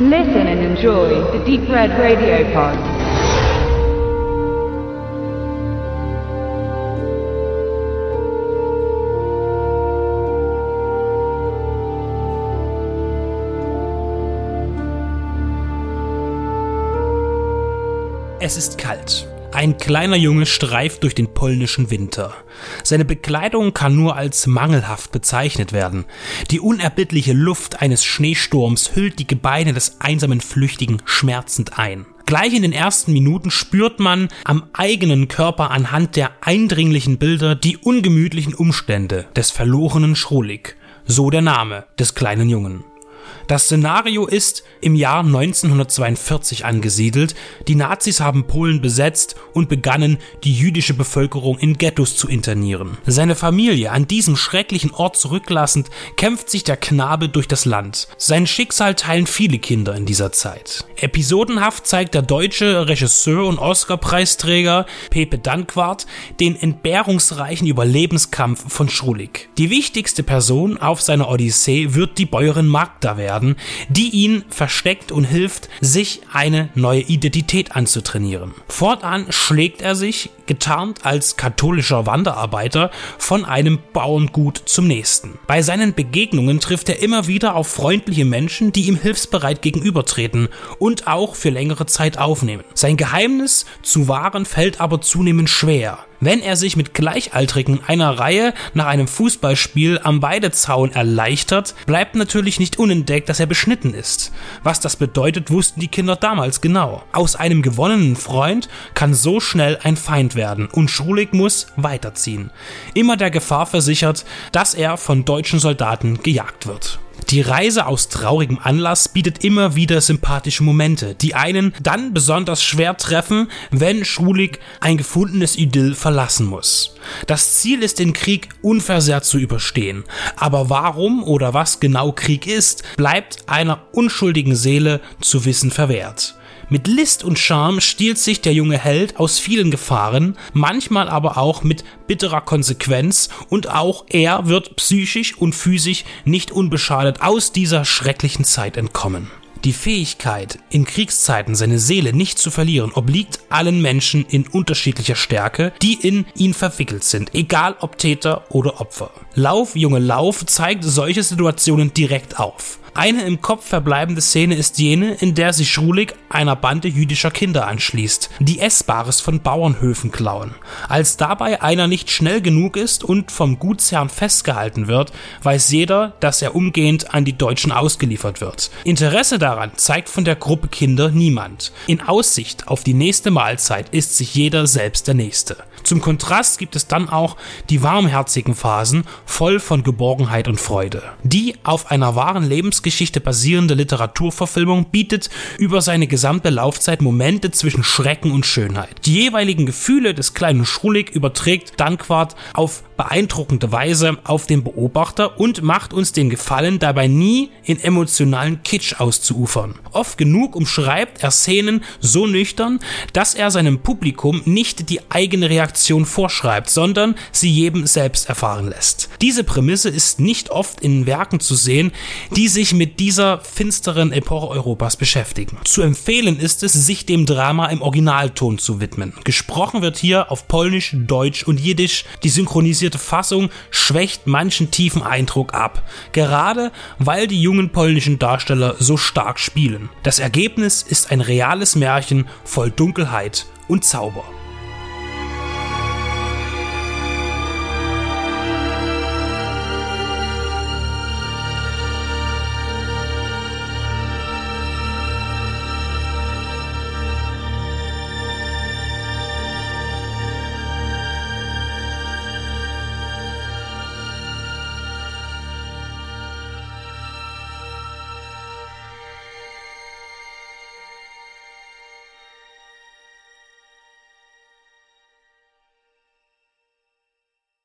Listen and enjoy the Deep Red Radio Pod. Es ist kalt. Ein kleiner Junge streift durch den polnischen Winter. Seine Bekleidung kann nur als mangelhaft bezeichnet werden. Die unerbittliche Luft eines Schneesturms hüllt die Gebeine des einsamen Flüchtigen schmerzend ein. Gleich in den ersten Minuten spürt man am eigenen Körper anhand der eindringlichen Bilder die ungemütlichen Umstände des verlorenen Schrolik. So der Name des kleinen Jungen. Das Szenario ist im Jahr 1942 angesiedelt. Die Nazis haben Polen besetzt und begannen, die jüdische Bevölkerung in Ghettos zu internieren. Seine Familie an diesem schrecklichen Ort zurücklassend, kämpft sich der Knabe durch das Land. Sein Schicksal teilen viele Kinder in dieser Zeit. Episodenhaft zeigt der deutsche Regisseur und Oscarpreisträger Pepe Danquart den entbehrungsreichen Überlebenskampf von Schrulik. Die wichtigste Person auf seiner Odyssee wird die Bäuerin Magda werden die ihn versteckt und hilft, sich eine neue Identität anzutrainieren. Fortan schlägt er sich, getarnt als katholischer Wanderarbeiter, von einem Bauerngut zum nächsten. Bei seinen Begegnungen trifft er immer wieder auf freundliche Menschen, die ihm hilfsbereit gegenübertreten und auch für längere Zeit aufnehmen. Sein Geheimnis zu wahren fällt aber zunehmend schwer. Wenn er sich mit Gleichaltrigen einer Reihe nach einem Fußballspiel am Weidezaun erleichtert, bleibt natürlich nicht unentdeckt, dass er beschnitten ist. Was das bedeutet, wussten die Kinder damals genau. Aus einem gewonnenen Freund kann so schnell ein Feind werden und Schrulik muss weiterziehen. Immer der Gefahr versichert, dass er von deutschen Soldaten gejagt wird. Die Reise aus traurigem Anlass bietet immer wieder sympathische Momente, die einen dann besonders schwer treffen, wenn Schulig ein gefundenes Idyll verlassen muss. Das Ziel ist, den Krieg unversehrt zu überstehen. Aber warum oder was genau Krieg ist, bleibt einer unschuldigen Seele zu wissen verwehrt. Mit List und Charme stiehlt sich der junge Held aus vielen Gefahren, manchmal aber auch mit bitterer Konsequenz und auch er wird psychisch und physisch nicht unbeschadet aus dieser schrecklichen Zeit entkommen. Die Fähigkeit, in Kriegszeiten seine Seele nicht zu verlieren, obliegt allen Menschen in unterschiedlicher Stärke, die in ihn verwickelt sind, egal ob Täter oder Opfer. Lauf, Junge, Lauf zeigt solche Situationen direkt auf. Eine im Kopf verbleibende Szene ist jene, in der sich Schrulik einer Bande jüdischer Kinder anschließt, die Essbares von Bauernhöfen klauen. Als dabei einer nicht schnell genug ist und vom Gutsherrn festgehalten wird, weiß jeder, dass er umgehend an die Deutschen ausgeliefert wird. Interesse daran zeigt von der Gruppe Kinder niemand. In Aussicht auf die nächste Mahlzeit ist sich jeder selbst der Nächste. Zum Kontrast gibt es dann auch die warmherzigen Phasen, voll von Geborgenheit und Freude. Die auf einer wahren Lebensgeschichte basierende Literaturverfilmung bietet über seine gesamte Laufzeit Momente zwischen Schrecken und Schönheit. Die jeweiligen Gefühle des kleinen Schrulik überträgt Danquart auf beeindruckende Weise auf den Beobachter und macht uns den Gefallen, dabei nie in emotionalen Kitsch auszuufern. Oft genug umschreibt er Szenen so nüchtern, dass er seinem Publikum nicht die eigene Reaktion vorschreibt, sondern sie jedem selbst erfahren lässt. Diese Prämisse ist nicht oft in Werken zu sehen, die sich mit dieser finsteren Epoche Europas beschäftigen. Zu empfehlen ist es, sich dem Drama im Originalton zu widmen. Gesprochen wird hier auf Polnisch, Deutsch und Jiddisch. Die synchronisierte synchronisierte Fassung schwächt manchen tiefen Eindruck ab, gerade weil die jungen polnischen Darsteller so stark spielen. Das Ergebnis ist ein reales Märchen voll Dunkelheit und Zauber.